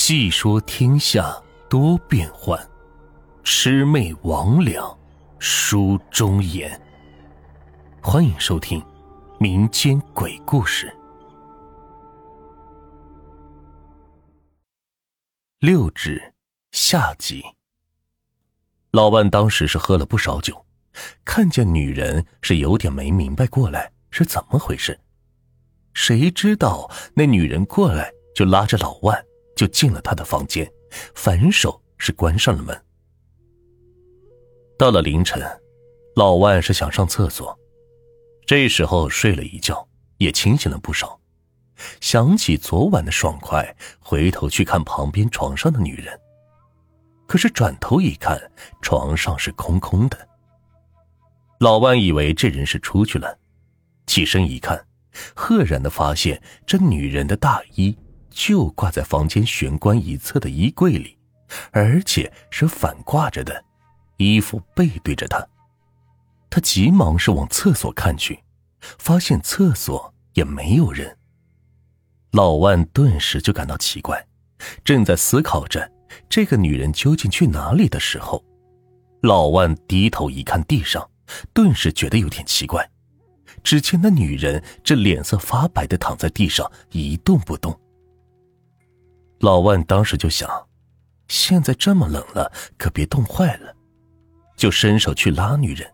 细说天下多变幻，魑魅魍魉书中言。欢迎收听民间鬼故事。六指下集。老万当时是喝了不少酒，看见女人是有点没明白过来是怎么回事。谁知道那女人过来就拉着老万就进了他的房间，反手是关上了门。到了凌晨，老万是想上厕所，这时候睡了一觉，也清醒了不少，想起昨晚的爽快，回头去看旁边床上的女人，可是转头一看，床上是空空的。老万以为这人是出去了，起身一看。赫然的发现，这女人的大衣就挂在房间玄关一侧的衣柜里，而且是反挂着的，衣服背对着他。他急忙是往厕所看去，发现厕所也没有人。老万顿时就感到奇怪，正在思考着这个女人究竟去哪里的时候，老万低头一看地上，顿时觉得有点奇怪。只见那女人这脸色发白的躺在地上一动不动。老万当时就想，现在这么冷了，可别冻坏了，就伸手去拉女人。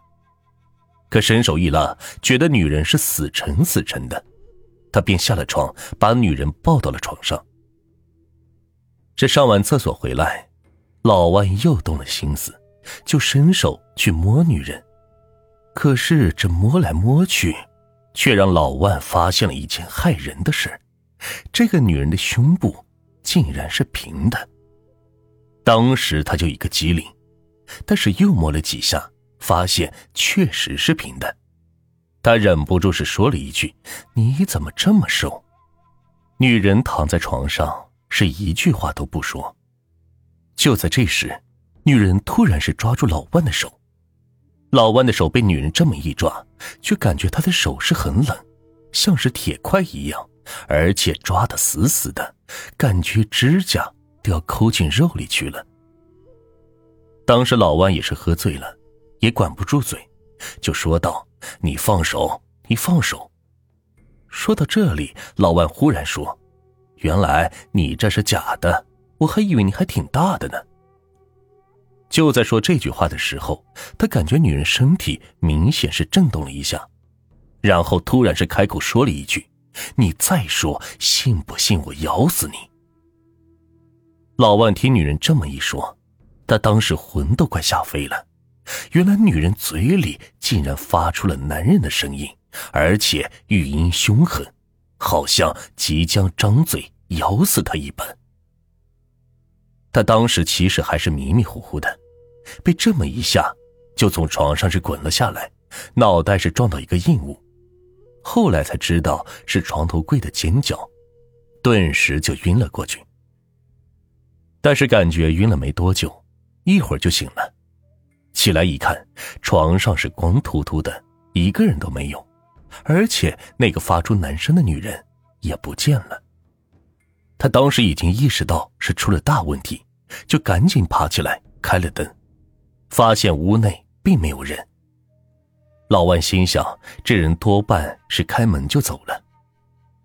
可伸手一拉，觉得女人是死沉死沉的，他便下了床，把女人抱到了床上。这上完厕所回来，老万又动了心思，就伸手去摸女人。可是这摸来摸去，却让老万发现了一件害人的事：这个女人的胸部竟然是平的。当时他就一个机灵，但是又摸了几下，发现确实是平的。他忍不住是说了一句：“你怎么这么瘦？”女人躺在床上，是一句话都不说。就在这时，女人突然是抓住老万的手。老万的手被女人这么一抓，却感觉他的手是很冷，像是铁块一样，而且抓得死死的，感觉指甲都要抠进肉里去了。当时老万也是喝醉了，也管不住嘴，就说道：“你放手，你放手。”说到这里，老万忽然说：“原来你这是假的，我还以为你还挺大的呢。”就在说这句话的时候，他感觉女人身体明显是震动了一下，然后突然是开口说了一句：“你再说，信不信我咬死你？”老万听女人这么一说，他当时魂都快吓飞了。原来女人嘴里竟然发出了男人的声音，而且语音凶狠，好像即将张嘴咬死他一般。他当时其实还是迷迷糊糊的。被这么一下，就从床上是滚了下来，脑袋是撞到一个硬物，后来才知道是床头柜的尖角，顿时就晕了过去。但是感觉晕了没多久，一会儿就醒了，起来一看，床上是光秃秃的，一个人都没有，而且那个发出男声的女人也不见了。他当时已经意识到是出了大问题，就赶紧爬起来开了灯。发现屋内并没有人。老万心想，这人多半是开门就走了。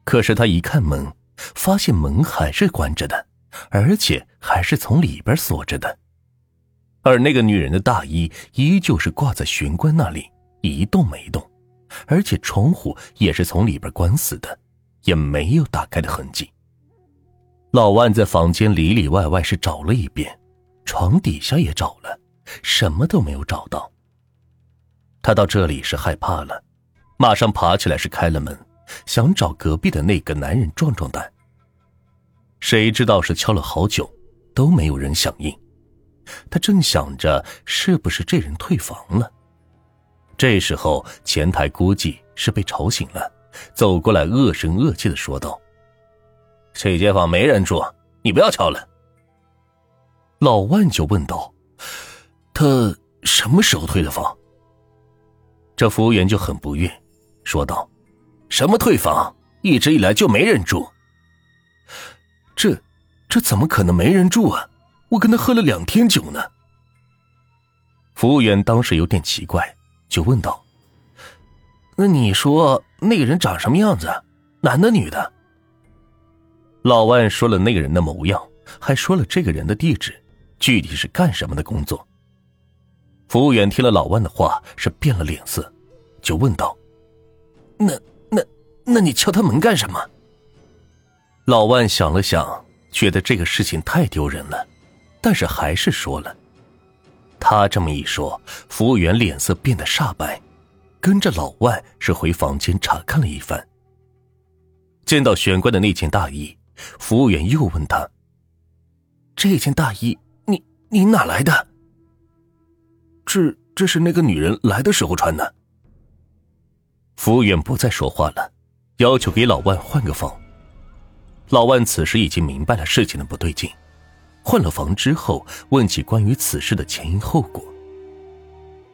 可是他一看门，发现门还是关着的，而且还是从里边锁着的。而那个女人的大衣依旧是挂在玄关那里，一动没动，而且窗户也是从里边关死的，也没有打开的痕迹。老万在房间里里外外是找了一遍，床底下也找了。什么都没有找到。他到这里是害怕了，马上爬起来是开了门，想找隔壁的那个男人壮壮胆。谁知道是敲了好久，都没有人响应。他正想着是不是这人退房了，这时候前台估计是被吵醒了，走过来恶声恶气的说道：“这间房没人住，你不要敲了。”老万就问道。他什么时候退的房？这服务员就很不悦，说道：“什么退房？一直以来就没人住。”这，这怎么可能没人住啊？我跟他喝了两天酒呢。服务员当时有点奇怪，就问道：“那你说那个人长什么样子？男的女的？”老万说了那个人的模样，还说了这个人的地址，具体是干什么的工作。服务员听了老万的话，是变了脸色，就问道：“那那那你敲他门干什么？”老万想了想，觉得这个事情太丢人了，但是还是说了。他这么一说，服务员脸色变得煞白，跟着老万是回房间查看了一番。见到玄关的那件大衣。服务员又问他：“这件大衣，你你哪来的？”“这这是那个女人来的时候穿的。”服务员不再说话了，要求给老万换个房。老万此时已经明白了事情的不对劲，换了房之后，问起关于此事的前因后果。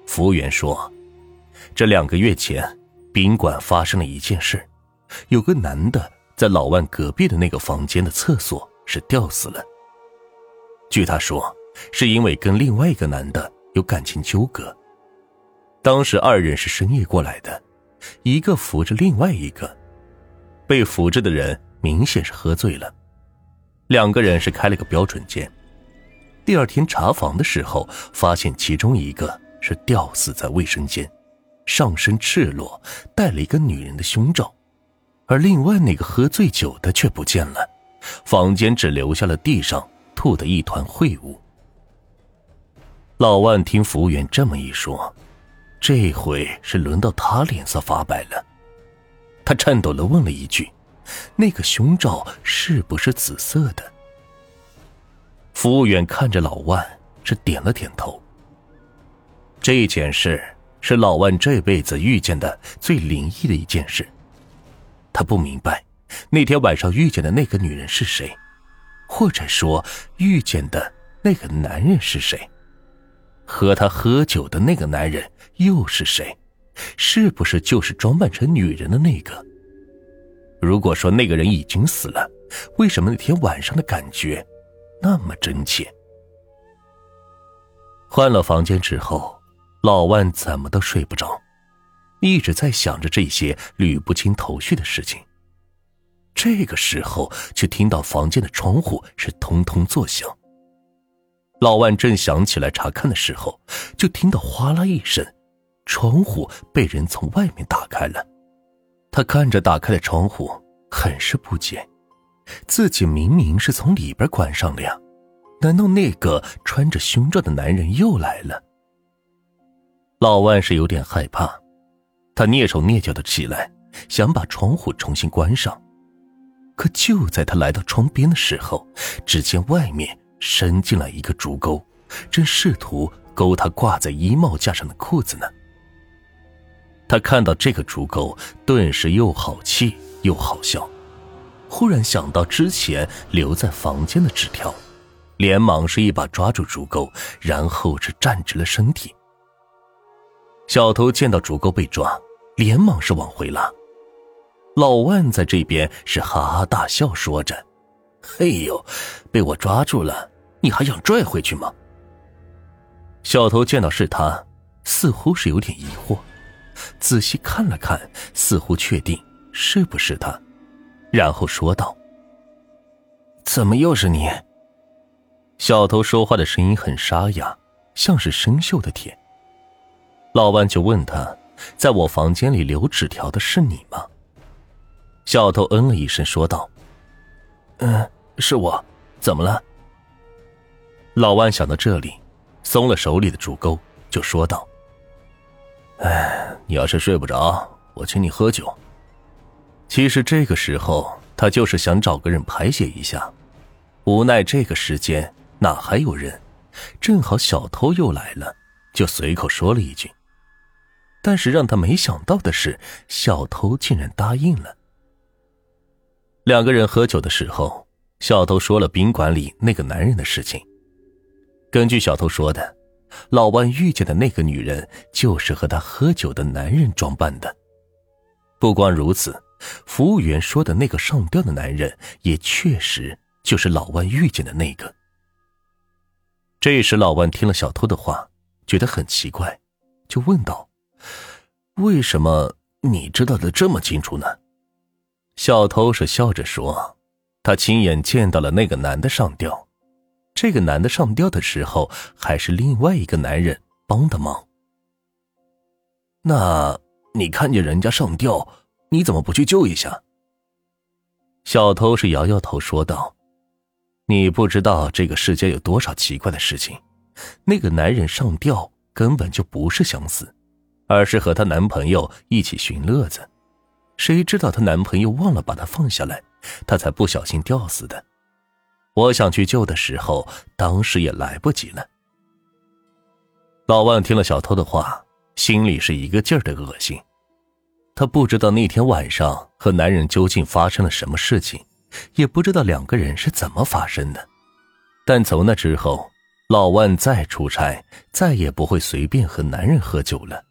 服务员说：“这两个月前，宾馆发生了一件事，有个男的。”在老万隔壁的那个房间的厕所是吊死了。据他说，是因为跟另外一个男的有感情纠葛。当时二人是深夜过来的，一个扶着另外一个，被扶着的人明显是喝醉了。两个人是开了个标准间。第二天查房的时候，发现其中一个是吊死在卫生间，上身赤裸，戴了一个女人的胸罩。而另外那个喝醉酒的却不见了，房间只留下了地上吐的一团秽物。老万听服务员这么一说，这回是轮到他脸色发白了。他颤抖的问了一句：“那个胸罩是不是紫色的？”服务员看着老万，是点了点头。这件事是老万这辈子遇见的最灵异的一件事。他不明白，那天晚上遇见的那个女人是谁，或者说遇见的那个男人是谁？和他喝酒的那个男人又是谁？是不是就是装扮成女人的那个？如果说那个人已经死了，为什么那天晚上的感觉那么真切？换了房间之后，老万怎么都睡不着。一直在想着这些捋不清头绪的事情。这个时候，却听到房间的窗户是通通作响。老万正想起来查看的时候，就听到哗啦一声，窗户被人从外面打开了。他看着打开的窗户，很是不解，自己明明是从里边关上的呀，难道那个穿着胸罩的男人又来了？老万是有点害怕。他蹑手蹑脚的起来，想把窗户重新关上，可就在他来到窗边的时候，只见外面伸进来一个竹钩，正试图勾他挂在衣帽架上的裤子呢。他看到这个竹钩，顿时又好气又好笑，忽然想到之前留在房间的纸条，连忙是一把抓住竹钩，然后是站直了身体。小偷见到竹钩被抓。连忙是往回拉，老万在这边是哈哈大笑，说着：“嘿呦，被我抓住了，你还想拽回去吗？”小偷见到是他，似乎是有点疑惑，仔细看了看，似乎确定是不是他，然后说道：“怎么又是你？”小偷说话的声音很沙哑，像是生锈的铁。老万就问他。在我房间里留纸条的是你吗？小偷嗯了一声，说道：“嗯，是我。怎么了？”老万想到这里，松了手里的竹钩，就说道：“哎，你要是睡不着，我请你喝酒。”其实这个时候，他就是想找个人排解一下，无奈这个时间哪还有人？正好小偷又来了，就随口说了一句。但是让他没想到的是，小偷竟然答应了。两个人喝酒的时候，小偷说了宾馆里那个男人的事情。根据小偷说的，老万遇见的那个女人就是和他喝酒的男人装扮的。不光如此，服务员说的那个上吊的男人也确实就是老万遇见的那个。这时，老万听了小偷的话，觉得很奇怪，就问道：“为什么你知道的这么清楚呢？”小偷是笑着说：“他亲眼见到了那个男的上吊，这个男的上吊的时候还是另外一个男人帮的忙。那你看见人家上吊，你怎么不去救一下？”小偷是摇摇头说道：“你不知道这个世界有多少奇怪的事情。那个男人上吊根本就不是想死，而是和她男朋友一起寻乐子。”谁知道她男朋友忘了把她放下来，她才不小心吊死的。我想去救的时候，当时也来不及了。老万听了小偷的话，心里是一个劲儿的恶心。他不知道那天晚上和男人究竟发生了什么事情，也不知道两个人是怎么发生的。但从那之后，老万再出差，再也不会随便和男人喝酒了。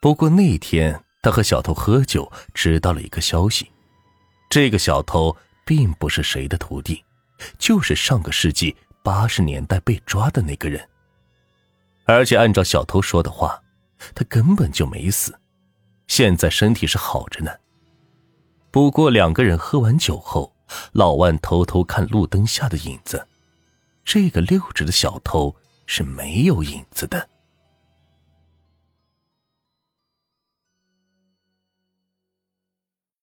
不过那天。他和小偷喝酒，知道了一个消息：这个小偷并不是谁的徒弟，就是上个世纪八十年代被抓的那个人。而且按照小偷说的话，他根本就没死，现在身体是好着呢。不过两个人喝完酒后，老万偷偷看路灯下的影子，这个六指的小偷是没有影子的。